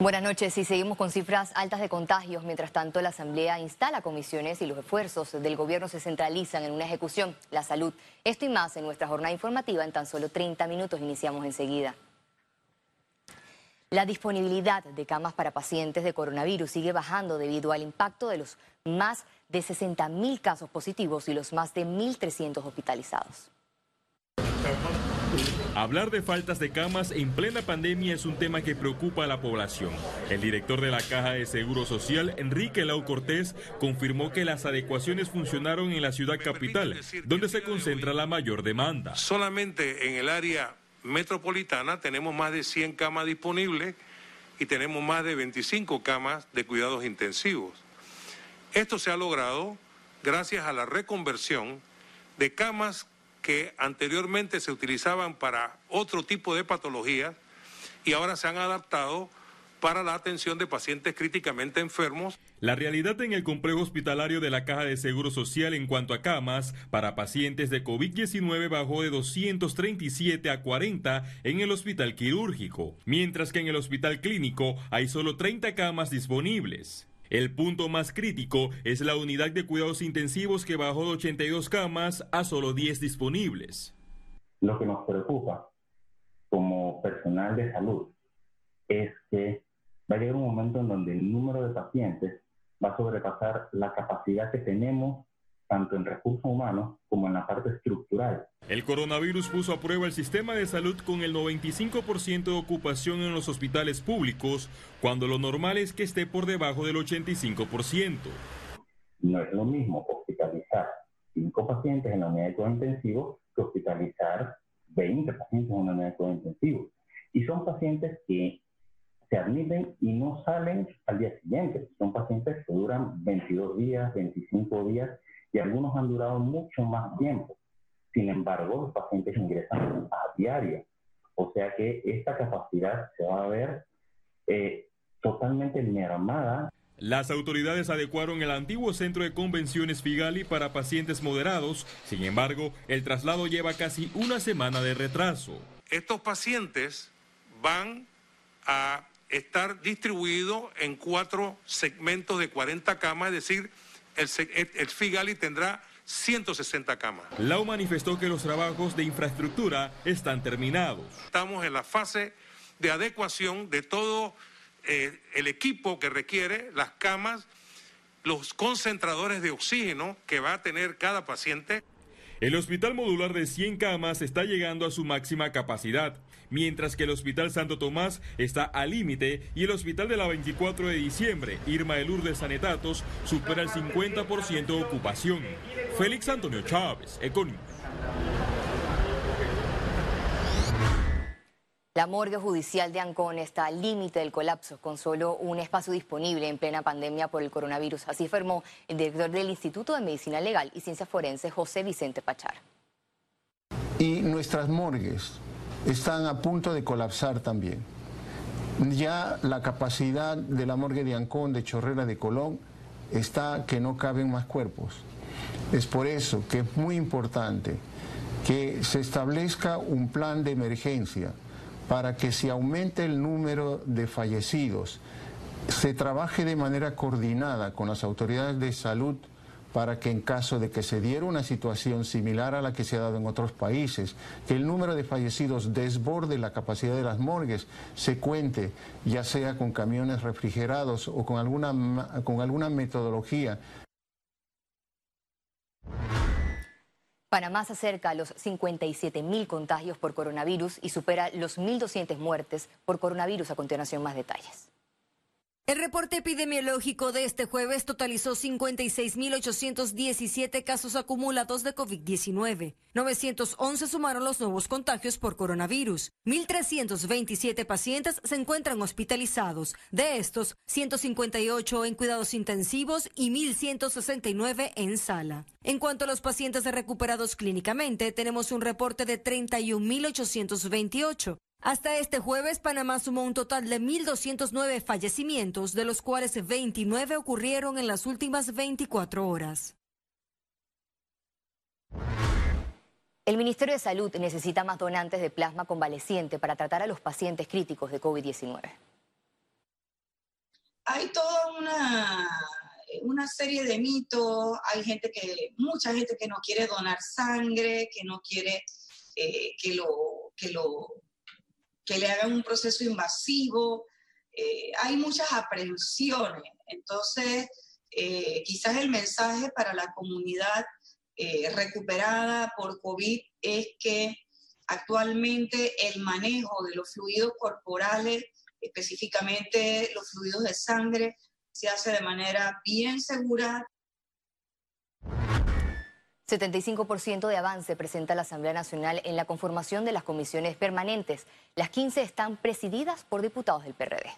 Buenas noches y seguimos con cifras altas de contagios. Mientras tanto, la Asamblea instala comisiones y los esfuerzos del gobierno se centralizan en una ejecución, la salud. Esto y más en nuestra jornada informativa en tan solo 30 minutos. Iniciamos enseguida. La disponibilidad de camas para pacientes de coronavirus sigue bajando debido al impacto de los más de 60 mil casos positivos y los más de 1.300 hospitalizados. Hablar de faltas de camas en plena pandemia es un tema que preocupa a la población. El director de la Caja de Seguro Social, Enrique Lau Cortés, confirmó que las adecuaciones funcionaron en la ciudad capital, donde se concentra la mayor demanda. Solamente en el área metropolitana tenemos más de 100 camas disponibles y tenemos más de 25 camas de cuidados intensivos. Esto se ha logrado gracias a la reconversión de camas que anteriormente se utilizaban para otro tipo de patologías y ahora se han adaptado para la atención de pacientes críticamente enfermos. La realidad en el complejo hospitalario de la Caja de Seguro Social en cuanto a camas para pacientes de COVID-19 bajó de 237 a 40 en el hospital quirúrgico, mientras que en el hospital clínico hay solo 30 camas disponibles. El punto más crítico es la unidad de cuidados intensivos que bajó de 82 camas a solo 10 disponibles. Lo que nos preocupa como personal de salud es que va a llegar un momento en donde el número de pacientes va a sobrepasar la capacidad que tenemos tanto en recursos humanos como en la parte estructural. El coronavirus puso a prueba el sistema de salud con el 95% de ocupación en los hospitales públicos, cuando lo normal es que esté por debajo del 85%. No es lo mismo hospitalizar 5 pacientes en la unidad de cuidado intensivo que hospitalizar 20 pacientes en una unidad de cuidado intensivo. Y son pacientes que se admiten y no salen al día siguiente. Son pacientes que duran 22 días, 25 días y algunos han durado mucho más tiempo. Sin embargo, los pacientes ingresan a diario, o sea que esta capacidad se va a ver eh, totalmente mermada. Las autoridades adecuaron el antiguo centro de convenciones Figali para pacientes moderados, sin embargo, el traslado lleva casi una semana de retraso. Estos pacientes van a estar distribuidos en cuatro segmentos de 40 camas, es decir, el, Figali tendrá 160 camas. Lau manifestó que los trabajos de infraestructura están terminados. Estamos en la fase de adecuación de todo eh, el equipo que requiere, las camas, los concentradores de oxígeno que va a tener cada paciente. El hospital modular de 100 camas está llegando a su máxima capacidad, mientras que el Hospital Santo Tomás está al límite y el Hospital de la 24 de diciembre, Irma de Lourdes Sanetatos, supera el 50% de ocupación. Félix Antonio Chávez, Economía. La morgue judicial de Ancón está al límite del colapso, con solo un espacio disponible en plena pandemia por el coronavirus. Así afirmó el director del Instituto de Medicina Legal y Ciencia Forense, José Vicente Pachar. Y nuestras morgues están a punto de colapsar también. Ya la capacidad de la morgue de Ancón, de Chorrera, de Colón, está que no caben más cuerpos. Es por eso que es muy importante que se establezca un plan de emergencia para que se aumente el número de fallecidos, se trabaje de manera coordinada con las autoridades de salud para que en caso de que se diera una situación similar a la que se ha dado en otros países, que el número de fallecidos desborde la capacidad de las morgues, se cuente ya sea con camiones refrigerados o con alguna, con alguna metodología Panamá se acerca a los 57 mil contagios por coronavirus y supera los 1.200 muertes por coronavirus. A continuación, más detalles. El reporte epidemiológico de este jueves totalizó 56.817 casos acumulados de COVID-19. 911 sumaron los nuevos contagios por coronavirus. 1.327 pacientes se encuentran hospitalizados. De estos, 158 en cuidados intensivos y 1.169 en sala. En cuanto a los pacientes recuperados clínicamente, tenemos un reporte de 31.828. Hasta este jueves, Panamá sumó un total de 1.209 fallecimientos, de los cuales 29 ocurrieron en las últimas 24 horas. El Ministerio de Salud necesita más donantes de plasma convaleciente para tratar a los pacientes críticos de COVID-19. hay toda una, una serie de mitos, hay gente que, mucha gente que no quiere donar sangre, que no quiere eh, que, lo, que, lo, que le hagan un proceso invasivo, eh, hay muchas aprehensiones. Entonces, eh, quizás el mensaje para la comunidad recuperada por COVID es que actualmente el manejo de los fluidos corporales, específicamente los fluidos de sangre, se hace de manera bien segura. 75% de avance presenta la Asamblea Nacional en la conformación de las comisiones permanentes. Las 15 están presididas por diputados del PRD.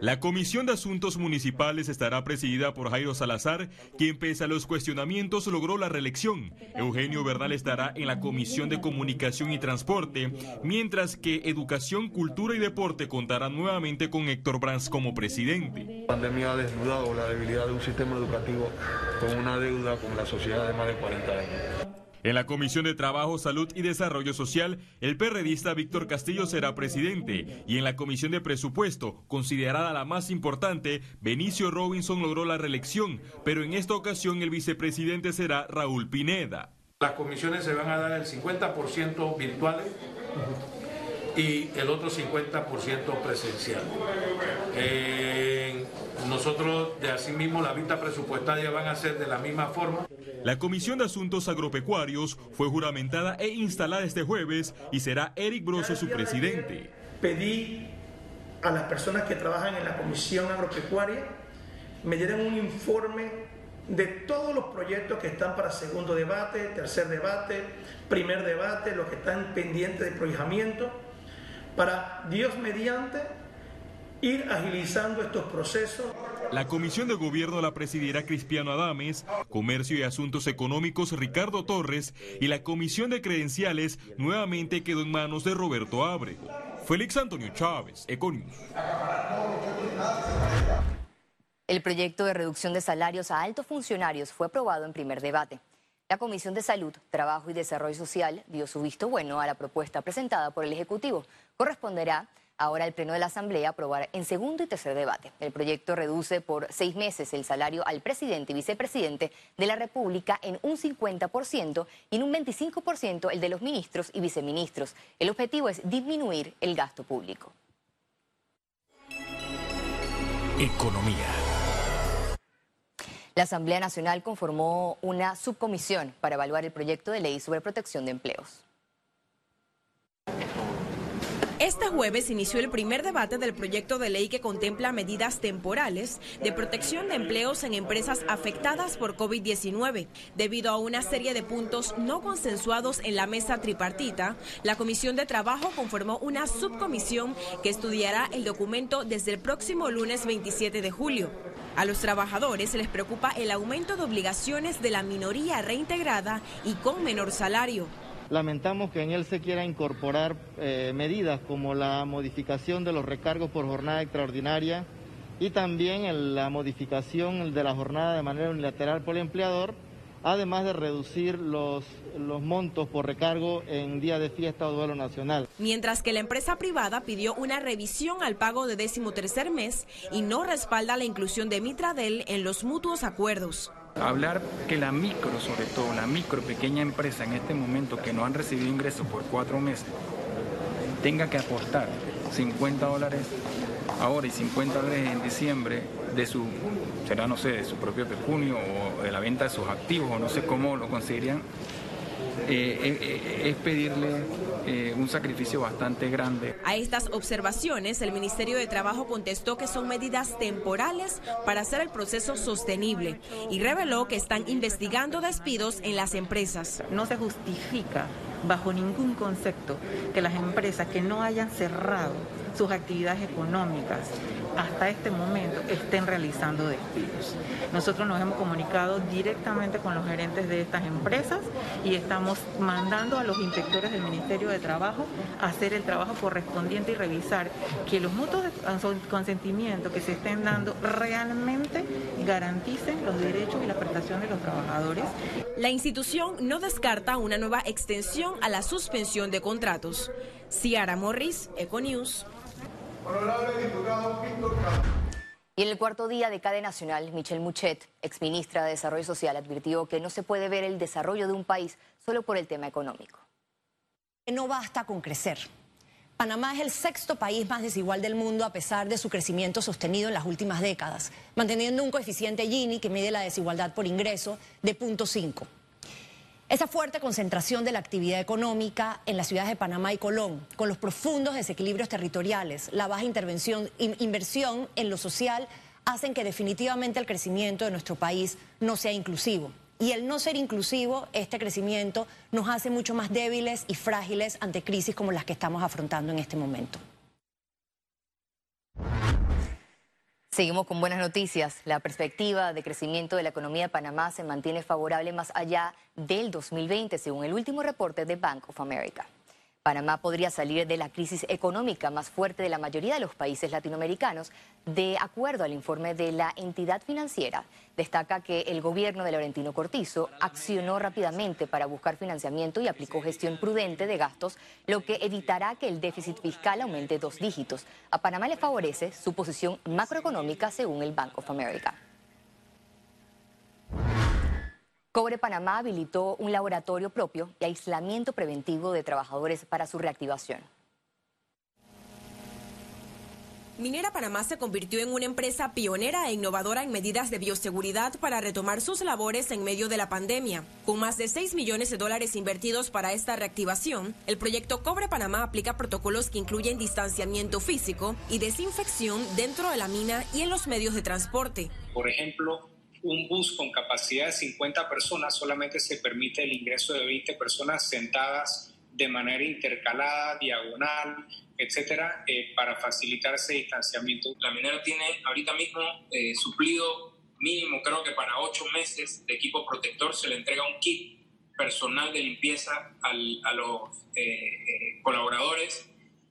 La Comisión de Asuntos Municipales estará presidida por Jairo Salazar, quien pese a los cuestionamientos logró la reelección. Eugenio Bernal estará en la Comisión de Comunicación y Transporte, mientras que Educación, Cultura y Deporte contará nuevamente con Héctor Brands como presidente. La pandemia ha desnudado la debilidad de un sistema educativo con una deuda con la sociedad de más de 40 años. En la Comisión de Trabajo, Salud y Desarrollo Social, el perredista Víctor Castillo será presidente y en la Comisión de Presupuesto, considerada la más importante, Benicio Robinson logró la reelección, pero en esta ocasión el vicepresidente será Raúl Pineda. Las comisiones se van a dar el 50% virtuales y el otro 50% presencial. Eh, nosotros, de asimismo, la vista presupuestaria van a ser de la misma forma. La Comisión de Asuntos Agropecuarios fue juramentada e instalada este jueves y será Eric Broso su presidente. Pedí a las personas que trabajan en la Comisión Agropecuaria me dieran un informe de todos los proyectos que están para segundo debate, tercer debate, primer debate, los que están pendientes de prohijamiento, para Dios mediante ir agilizando estos procesos. La Comisión de Gobierno la presidirá Cristiano Adames, Comercio y Asuntos Económicos Ricardo Torres y la Comisión de Credenciales nuevamente quedó en manos de Roberto Ábrego. Félix Antonio Chávez, Econius. El proyecto de reducción de salarios a altos funcionarios fue aprobado en primer debate. La Comisión de Salud, Trabajo y Desarrollo Social dio su visto bueno a la propuesta presentada por el Ejecutivo. Corresponderá ahora al Pleno de la Asamblea aprobar en segundo y tercer debate. El proyecto reduce por seis meses el salario al presidente y vicepresidente de la República en un 50% y en un 25% el de los ministros y viceministros. El objetivo es disminuir el gasto público. Economía. La Asamblea Nacional conformó una subcomisión para evaluar el proyecto de ley sobre protección de empleos. Este jueves inició el primer debate del proyecto de ley que contempla medidas temporales de protección de empleos en empresas afectadas por COVID-19. Debido a una serie de puntos no consensuados en la mesa tripartita, la Comisión de Trabajo conformó una subcomisión que estudiará el documento desde el próximo lunes 27 de julio. A los trabajadores les preocupa el aumento de obligaciones de la minoría reintegrada y con menor salario. Lamentamos que en él se quiera incorporar eh, medidas como la modificación de los recargos por jornada extraordinaria y también la modificación de la jornada de manera unilateral por el empleador, además de reducir los, los montos por recargo en día de fiesta o duelo nacional. Mientras que la empresa privada pidió una revisión al pago de décimo tercer mes y no respalda la inclusión de Mitradel en los mutuos acuerdos. Hablar que la micro, sobre todo la micro pequeña empresa en este momento que no han recibido ingresos por cuatro meses, tenga que aportar 50 dólares ahora y 50 dólares en diciembre de su, será no sé, de su propio pecunio o de la venta de sus activos o no sé cómo lo conseguirían, eh, eh, eh, es pedirle un sacrificio bastante grande. A estas observaciones, el Ministerio de Trabajo contestó que son medidas temporales para hacer el proceso sostenible y reveló que están investigando despidos en las empresas. No se justifica bajo ningún concepto que las empresas que no hayan cerrado sus actividades económicas hasta este momento estén realizando despidos. Nosotros nos hemos comunicado directamente con los gerentes de estas empresas y estamos mandando a los inspectores del Ministerio de Trabajo a hacer el trabajo correspondiente y revisar que los mutuos de consentimiento que se estén dando realmente garanticen los derechos y la prestación de los trabajadores. La institución no descarta una nueva extensión a la suspensión de contratos. Ciara Morris, Econews. Honorable diputado Víctor y en el cuarto día de cadena nacional, Michelle Muchet, exministra de Desarrollo Social, advirtió que no se puede ver el desarrollo de un país solo por el tema económico. No basta con crecer. Panamá es el sexto país más desigual del mundo a pesar de su crecimiento sostenido en las últimas décadas, manteniendo un coeficiente Gini que mide la desigualdad por ingreso de 0.5. Esa fuerte concentración de la actividad económica en las ciudades de Panamá y Colón, con los profundos desequilibrios territoriales, la baja intervención, inversión en lo social, hacen que definitivamente el crecimiento de nuestro país no sea inclusivo. Y el no ser inclusivo, este crecimiento, nos hace mucho más débiles y frágiles ante crisis como las que estamos afrontando en este momento. Seguimos con buenas noticias. La perspectiva de crecimiento de la economía de Panamá se mantiene favorable más allá del 2020, según el último reporte de Bank of America. Panamá podría salir de la crisis económica más fuerte de la mayoría de los países latinoamericanos, de acuerdo al informe de la entidad financiera. Destaca que el gobierno de Laurentino Cortizo accionó rápidamente para buscar financiamiento y aplicó gestión prudente de gastos, lo que evitará que el déficit fiscal aumente dos dígitos. A Panamá le favorece su posición macroeconómica según el Bank of America. Cobre Panamá habilitó un laboratorio propio y aislamiento preventivo de trabajadores para su reactivación. Minera Panamá se convirtió en una empresa pionera e innovadora en medidas de bioseguridad para retomar sus labores en medio de la pandemia. Con más de 6 millones de dólares invertidos para esta reactivación, el proyecto Cobre Panamá aplica protocolos que incluyen distanciamiento físico y desinfección dentro de la mina y en los medios de transporte. Por ejemplo, un bus con capacidad de 50 personas solamente se permite el ingreso de 20 personas sentadas de manera intercalada, diagonal, etcétera, eh, para facilitar ese distanciamiento. La minera tiene ahorita mismo eh, suplido mínimo, creo que para ocho meses de equipo protector se le entrega un kit personal de limpieza a los eh, colaboradores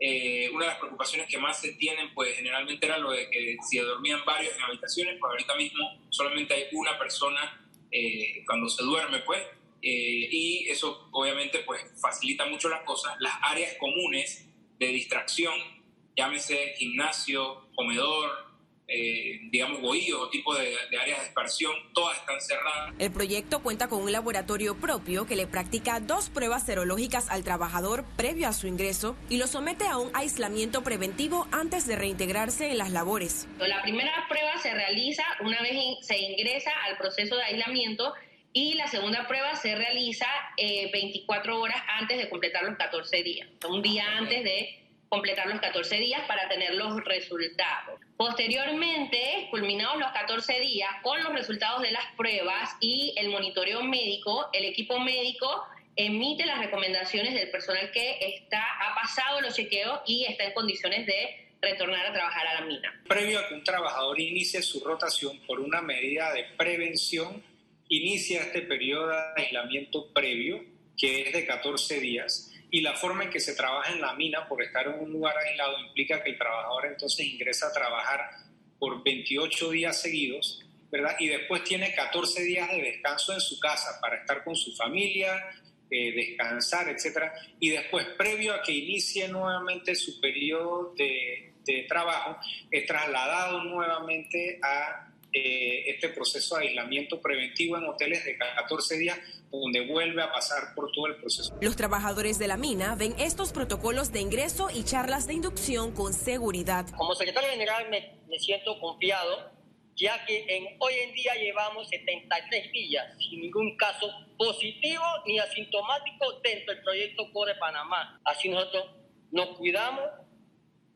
eh, una de las preocupaciones que más se tienen, pues generalmente era lo de que si dormían varios en habitaciones, pues ahorita mismo solamente hay una persona eh, cuando se duerme, pues, eh, y eso obviamente pues facilita mucho las cosas. Las áreas comunes de distracción, llámese gimnasio, comedor, eh, digamos, bohíos o tipo de, áreas de expansión, todas están cerradas. El proyecto cuenta con un laboratorio propio que le practica dos pruebas serológicas al trabajador previo a su ingreso y lo somete a un aislamiento preventivo antes de reintegrarse en las labores. La primera prueba se realiza una vez se ingresa al proceso de aislamiento y la segunda prueba se realiza 24 eh, horas antes de completar los 14 días, un día antes de completar los 14 días para tener los resultados. Posteriormente, culminados los 14 días con los resultados de las pruebas y el monitoreo médico, el equipo médico emite las recomendaciones del personal que está, ha pasado los chequeos y está en condiciones de retornar a trabajar a la mina. Previo a que un trabajador inicie su rotación por una medida de prevención, inicia este periodo de aislamiento previo, que es de 14 días, y la forma en que se trabaja en la mina, por estar en un lugar aislado, implica que el trabajador entonces ingresa a trabajar por 28 días seguidos, ¿verdad? Y después tiene 14 días de descanso en su casa para estar con su familia, eh, descansar, etcétera. Y después, previo a que inicie nuevamente su periodo de, de trabajo, es trasladado nuevamente a eh, este proceso de aislamiento preventivo en hoteles de 14 días donde vuelve a pasar por todo el proceso. Los trabajadores de la mina ven estos protocolos de ingreso y charlas de inducción con seguridad. Como secretario general me, siento confiado, ya que en, hoy en día llevamos 73 días sin ningún caso positivo ni asintomático dentro del proyecto Core Panamá. Así nosotros nos cuidamos,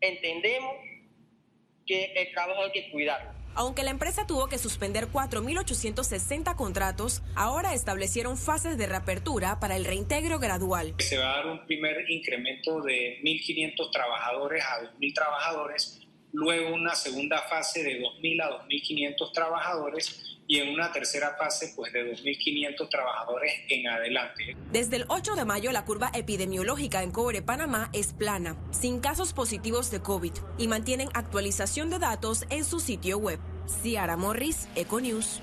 entendemos que el trabajo hay que cuidarlo. Aunque la empresa tuvo que suspender 4.860 contratos, ahora establecieron fases de reapertura para el reintegro gradual. Se va a dar un primer incremento de 1.500 trabajadores a 2.000 trabajadores, luego una segunda fase de 2.000 a 2.500 trabajadores y en una tercera fase pues de 2.500 trabajadores en adelante. Desde el 8 de mayo la curva epidemiológica en Cobre Panamá es plana, sin casos positivos de COVID y mantienen actualización de datos en su sitio web. Ciara Morris, Econews.